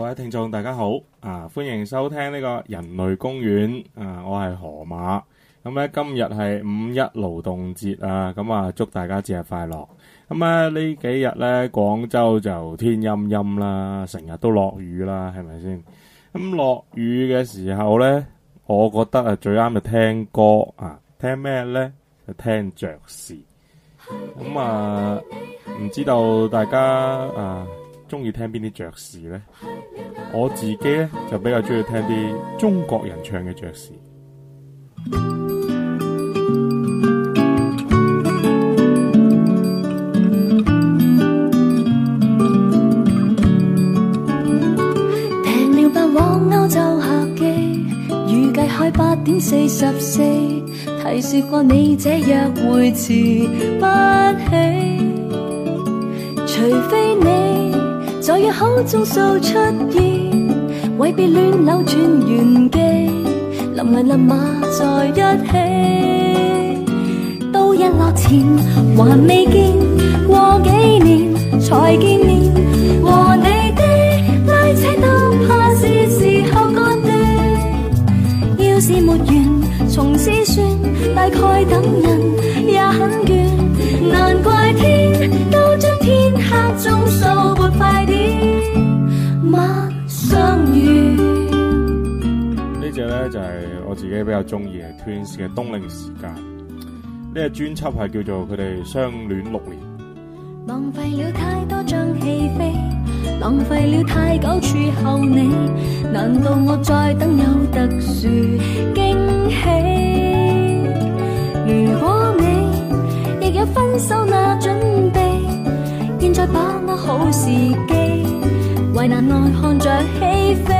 各位听众大家好，啊欢迎收听呢个人类公园，啊我系河马，咁咧今日系五一劳动节啊，咁啊祝大家节日快乐。咁啊呢几日咧广州就天阴阴啦，成日都落雨啦，系咪先？咁落雨嘅时候咧，我觉得啊最啱就听歌啊，听咩咧就听爵士。咁啊唔知道大家啊。中意听边啲爵士呢？我自己咧就比较中意听啲中国人唱嘅爵士。訂了班往歐洲客機，預計開八點四十四，提示過你這約會遲不起，除非你。在你口中诉出意，为别恋扭转玄机，临来立马在一起，都日落前还未见过几年才见面，和你的拉扯都怕是时候干断，要是没缘从此算，大概等人也很远，难怪天都将天黑中拨。就系我自己比较中意嘅 Twins 嘅《冬令时间》，呢个专辑系叫做佢哋相恋六年。浪费了太多张戏飞，浪费了太久伺候你，难道我再等有特殊惊喜？如果你亦有分手那准备，现在把握好时机，为难爱看着起飞。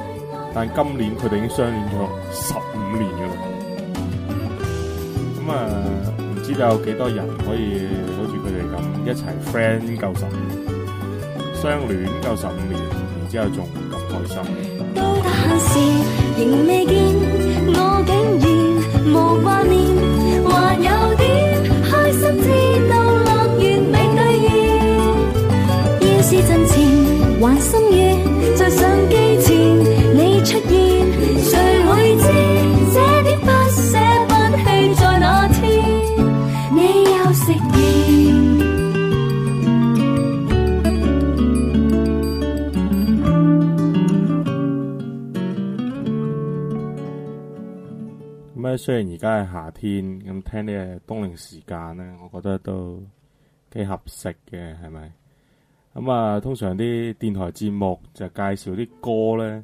但今年佢哋已经相恋咗十五年嘅啦咁啊唔知道有几多人可以好似佢哋咁一齐 friend 够十五相恋够十五年然之后仲咁开心到得闲时仍未见我竟然无挂念还有点开心知道乐园未兑现要是阵前还心愿再想出现谁会知这点不舍不弃在那天你又食完咁咧虽然而家系夏天咁听呢个冬陵时间咧我觉得都几合适嘅系咪咁啊通常啲电台节目就介绍啲歌咧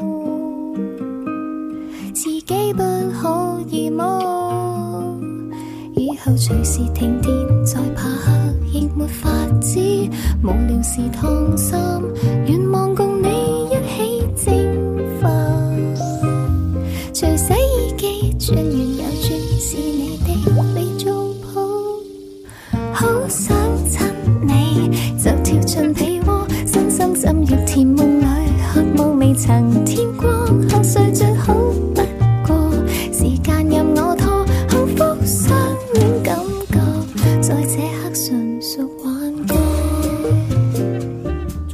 自己不可以摸，以後隨時停電，再怕黑亦没法子。無聊時痛心，願望共你一起蒸发。除洗衣機轉完又轉，是你的美足。鋪，好想親你就跳進被窩，深深浸入甜夢里，渴望未曾添。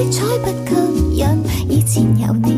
色彩不吸引，以前有你。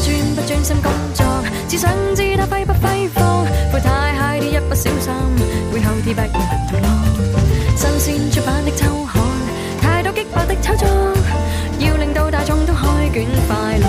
专不专心工作，只想知他挥不挥霍。副太嗨的，一不小心，背后跌跌跌落。新鲜出版的秋刊，太多激爆的炒作，要令到大众都开卷快乐。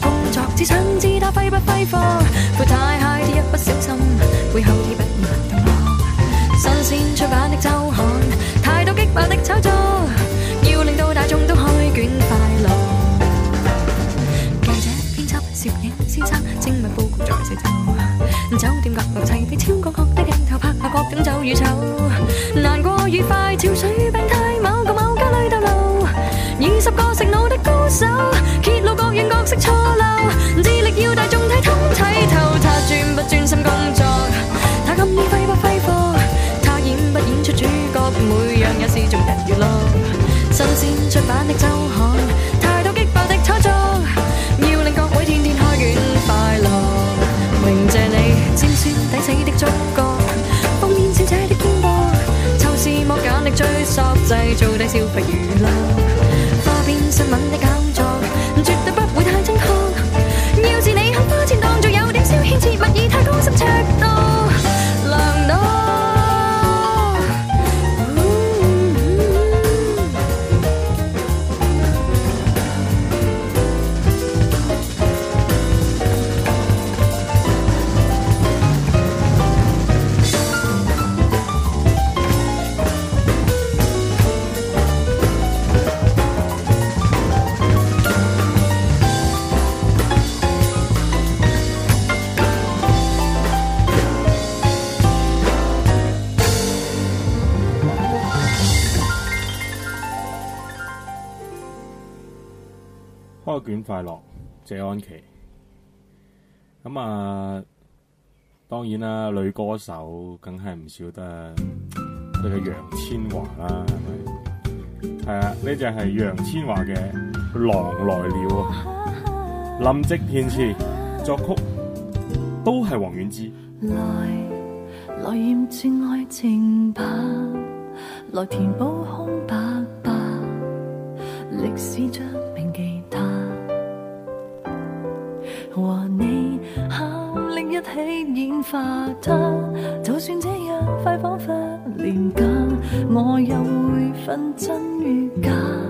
工作只想知他挥不挥霍，阔太嗨的一不小心，背后的不难洞我。新鲜出版的周刊，太多激烈的炒作，要令到大众都开卷快乐。记者编辑摄影先生，精密布局在四周。酒店格局齐备超广角的镜头，拍下各种酒与丑，难过愉快。仲人娱乐，新鲜出版的周刊，太多激爆的炒作，要令各位天天开卷快乐。鸣谢你尖酸抵死的触觉，封面小姐的风波，抽丝莫茧的追索，制造低消费娱乐。花边新闻的炒作，绝对不会太健确。要是你肯花钱当作有点小牵殷物，以太高心灼。快乐，谢安琪。咁啊，当然啦，女歌手梗系唔少得，我哋嘅杨千嬅啦，系咪？系啊，呢只系杨千嬅嘅《狼来了》，啊，林夕填词，作曲都系黄婉之。来，来验证爱情吧，来填补空白吧，力史著。和你合力一起演化它，就算这样快，仿佛廉价，我也会分真与假。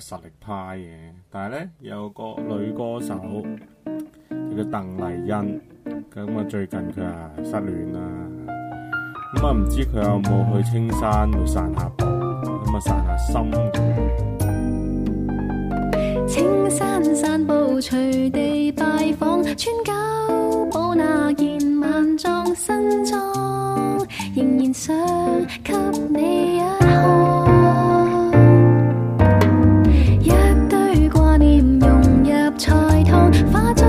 實力派嘅，但係咧有個女歌手，叫個鄧麗欣，咁啊最近佢啊失戀啦，咁啊唔知佢有冇去青山度散下步，咁啊散下心。青山散步隨地拜訪，穿九補那件萬裝新裝，仍然想給你一看。发。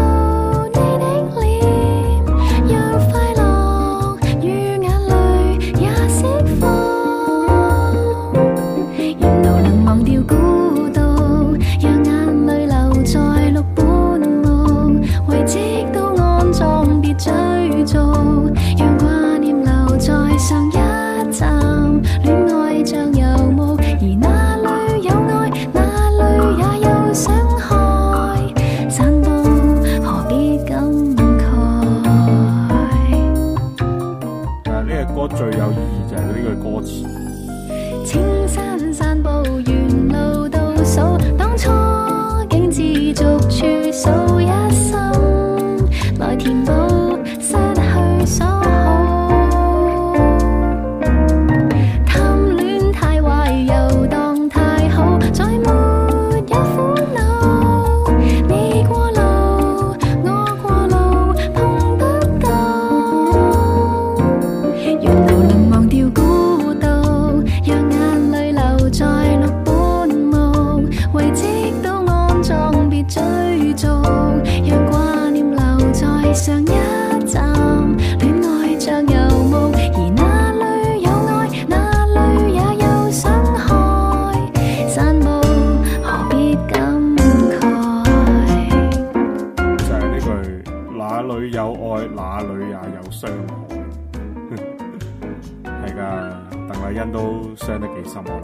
someone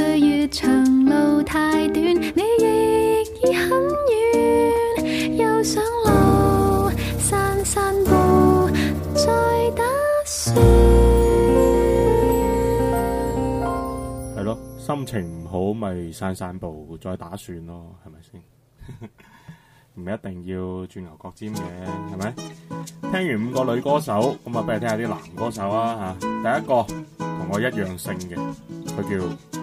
月路太短，你亦已很又散散步，再系咯，心情唔好咪散散步再打算咯，系咪先？唔一定要转牛角尖嘅，系咪？听完五个女歌手，咁啊，不你听下啲男歌手啊吓。第一个同我一样姓嘅，佢叫。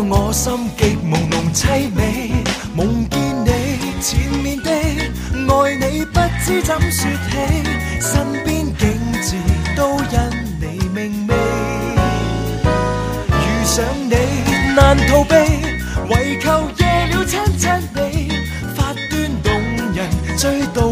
让我心极朦胧凄美，梦见你缠面的爱你不知怎说起，身边景致都因你明媚。遇上你难逃避，唯求夜了亲亲你，发端动人最动。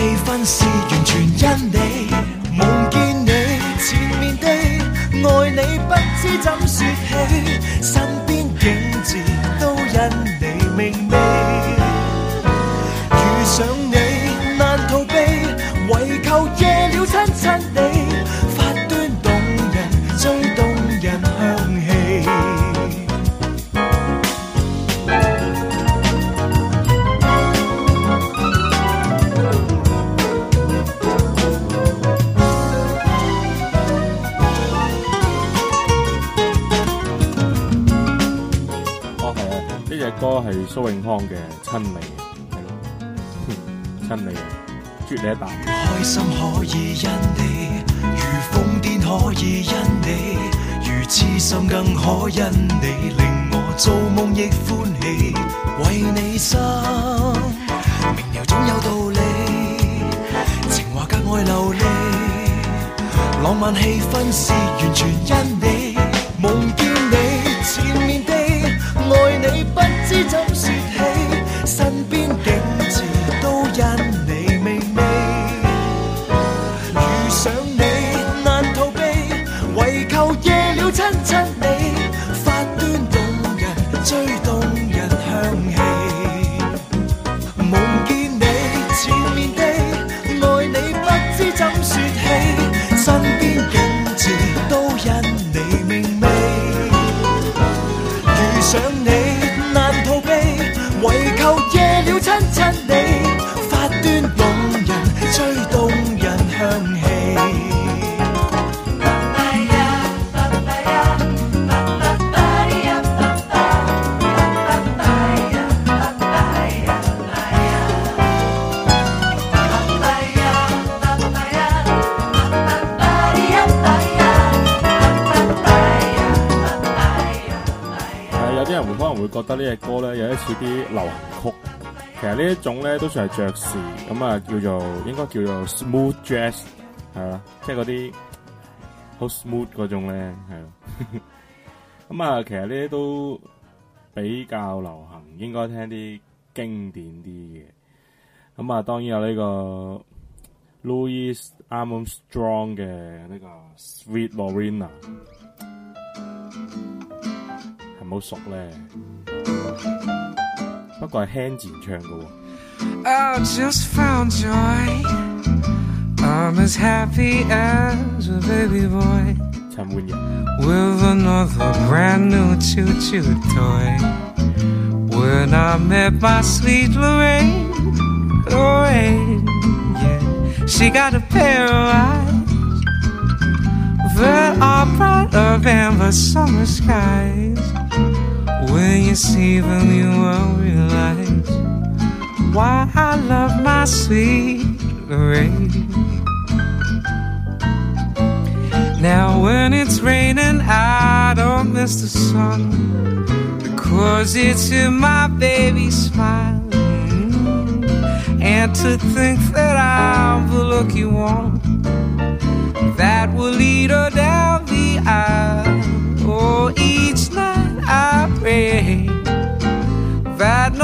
气氛是完全因你，梦见你缠面的爱你，不知怎说起。多系苏永康嘅《亲你》，系咯，亲 你，啜你一啖。开心可以因你，如疯癫可以因你，如痴心更可因你，令我做梦亦欢喜，为你生。明又总有道理，情话格外流利，浪漫气氛是完全因你梦始终。呢種咧都算係爵士，咁啊叫做應該叫做 smooth jazz，係啦，即係嗰啲好 smooth 嗰種咧，係咯。咁啊，其實呢啲都比較流行，應該聽啲經典啲嘅。咁啊，當然有呢個 Louis Armstrong 嘅呢個 Sweet l o r r i n a 係好熟咧，不過係 h e n d 唱嘅喎。I just found joy. I'm as happy as a baby boy. With another brand new choo choo toy. When I met my sweet Lorraine, Lorraine, yeah. She got a pair of eyes that are bright than the summer skies. When you see them, you will realize why I love my sweet Lorraine. Now, when it's raining, I don't miss the sun because it's in my baby smiling. And to think that I'm the lucky one that will lead her down the aisle. Oh, each night I pray 跟住呢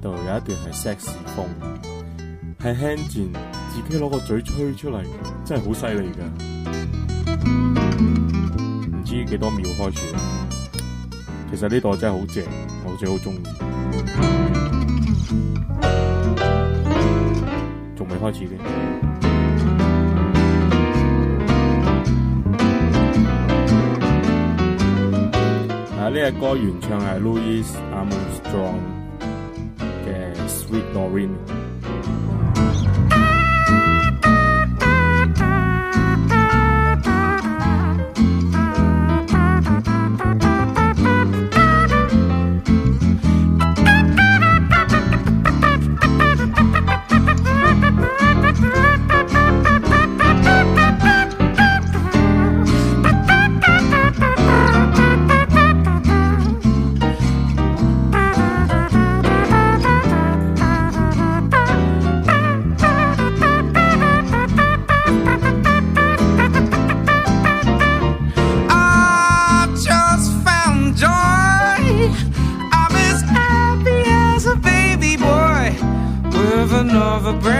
度有一段系爵士风，系 handin 自己攞个嘴吹出嚟，真系好犀利噶，唔知几多秒开始。其實呢度真係好正，我自己好中。仲未開始添。嗱，呢個歌原唱係 Louis Armstrong 嘅《Sweet Dorine》。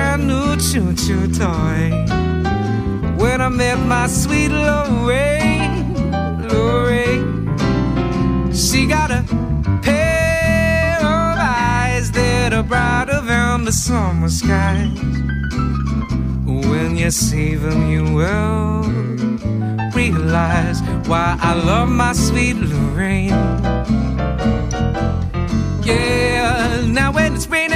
brand new choo choo toy. When I met my sweet Lorraine, Lorraine, she got a pair of eyes that are brighter than the summer skies. When you see them, you will realize why I love my sweet Lorraine. Yeah, now when it's raining.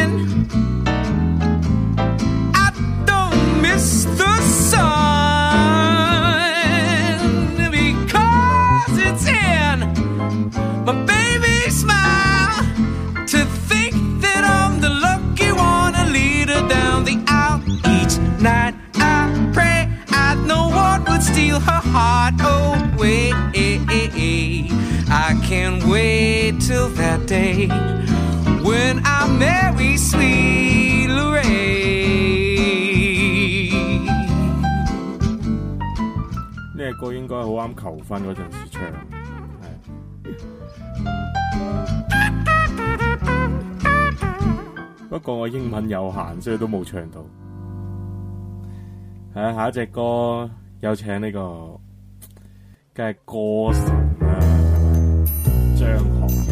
呢个应该好啱求婚嗰阵时唱，不过我英文有限，所以都冇唱到。系啊，下一只歌有请呢个系歌神啊，张学。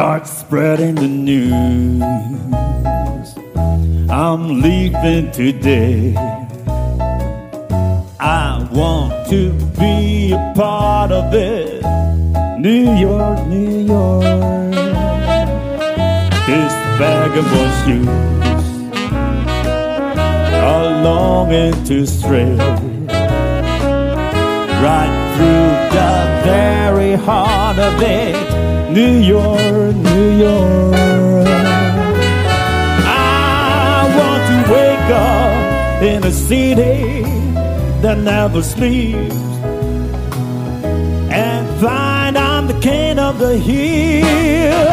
start spreading the news. I'm leaving today. I want to be a part of it. New York, New York. This of shoes are longing to stray right through the very heart of it. New York, New York. I want to wake up in a city that never sleeps and find I'm the king of the hill,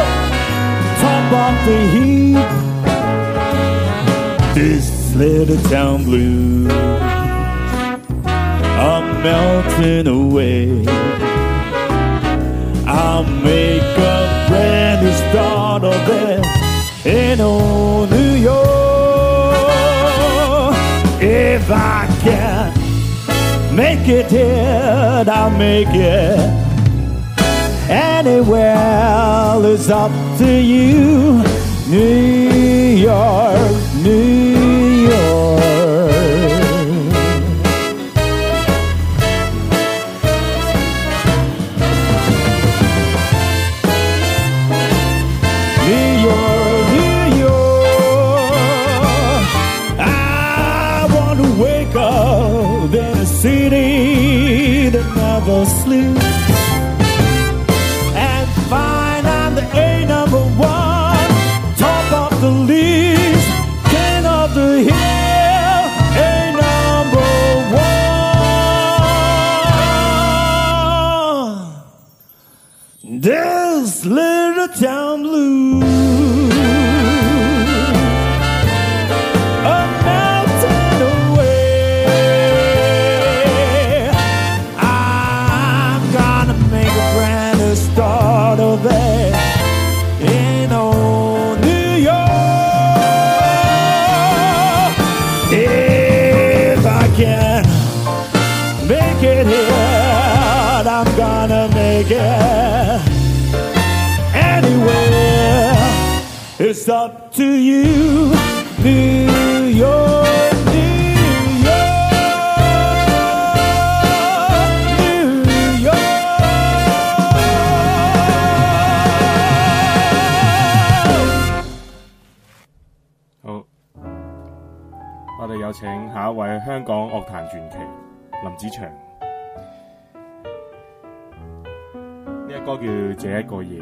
top of the heap. This little town blue, I'm melting away. I'll make a brand new start of it in old New York. If I can make it here, I'll make it anywhere. It's up to you, New York, New York. Down Blues. A mountain away. I'm gonna make a brand new start in old New York. If I can make it here, I'm gonna make it. 好，我哋有请下一位香港乐坛传奇林子祥。呢一歌叫《这一个夜》。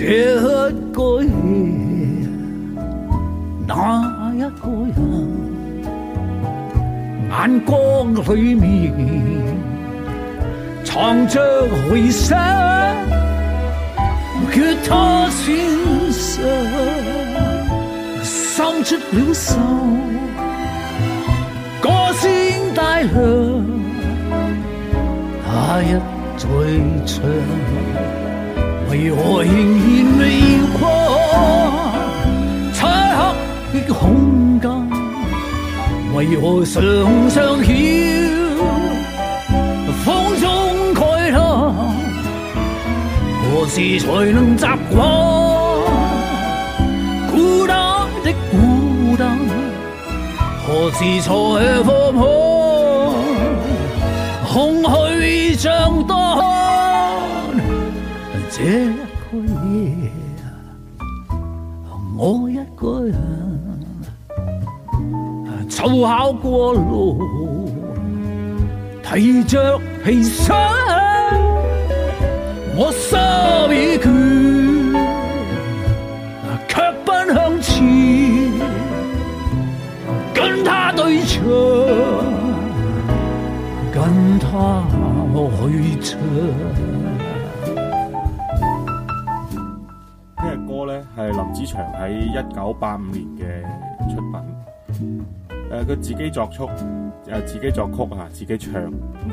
这个夜，那一个人？眼光里面藏着回声，吉他心声，渗出了愁，歌声带响，哪一再唱？为何仍然未跨漆黑的空间？为何常常晓风中慨叹？何时才能习惯孤单的孤单？何时才可破空虚像刀？这个夜，我一个人走下过路，提着皮箱，我心已倦，却奔向前，跟他对唱，跟他去唱。子祥喺一九八五年嘅出品，诶佢自己作曲，诶自己作曲啊，自己唱，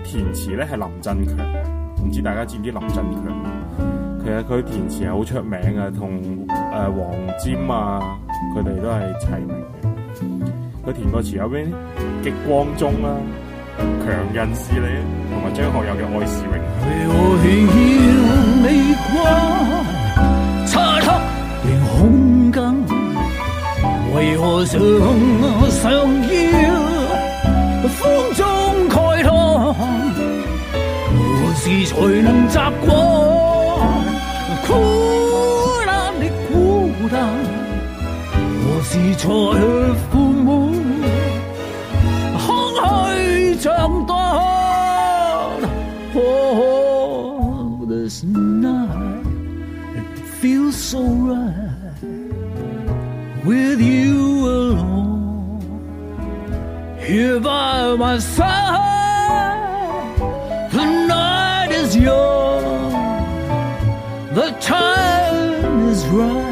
填词咧系林振强，唔知大家知唔知林振强？其实佢填词系好出名嘅，同诶黄沾啊，佢哋都系齐名嘅。佢填个词有边咧？《激光中》啦，《强人是你》同埋张学友嘅《爱是永恒》。为何常常要风中慨叹？何时才能习惯苦难的孤单？何时才不满空虚像多？Oh, this night feels so right. with you alone. Here by my side, the night is young, the time is right.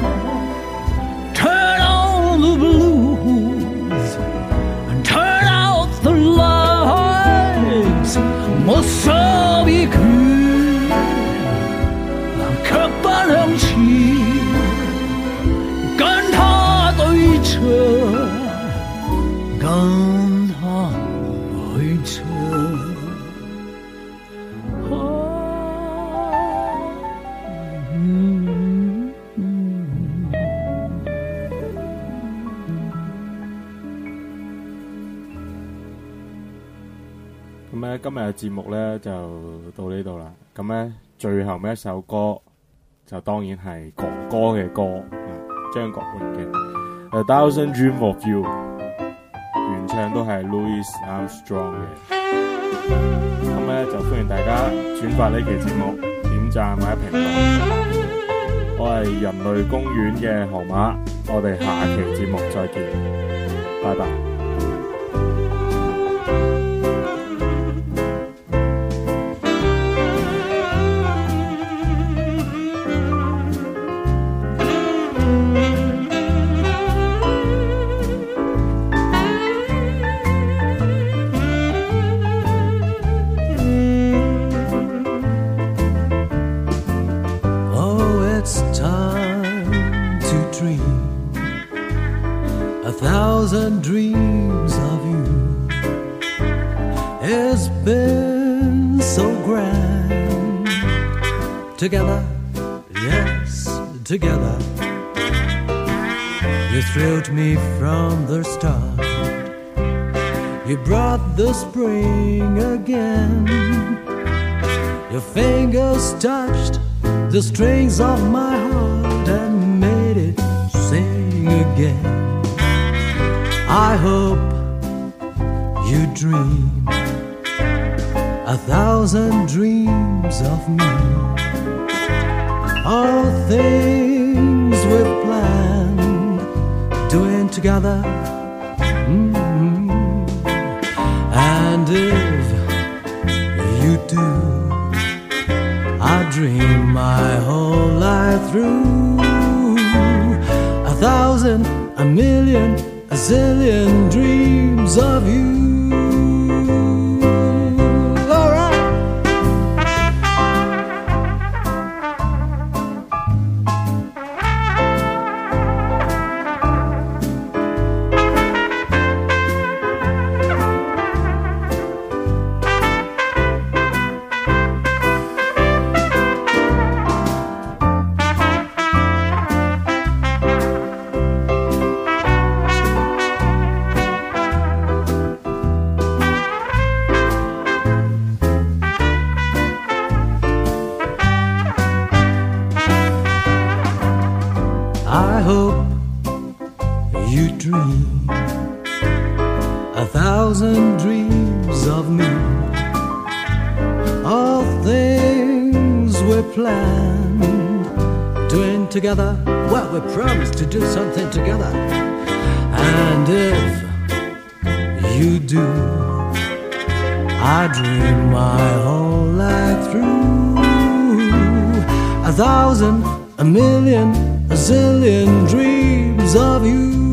今日嘅节目咧就到呢度啦，咁咧最后嘅一首歌就当然系哥哥嘅歌，张国荣嘅《A Thousand Dream of You》，原唱都系 Louis Armstrong 嘅。咁咧就欢迎大家转发呢期节目，点赞或者评论。我系人类公园嘅河马，我哋下期节目再见，拜拜。again. Your fingers touched the strings of my heart and made it sing again. I hope you dream a thousand dreams of me. All things we've planned, doing together do. I dream my whole life through a thousand, a million, a zillion dreams of you. together? Well, we promised to do something together. And if you do, I dream my whole life through a thousand, a million, a zillion dreams of you.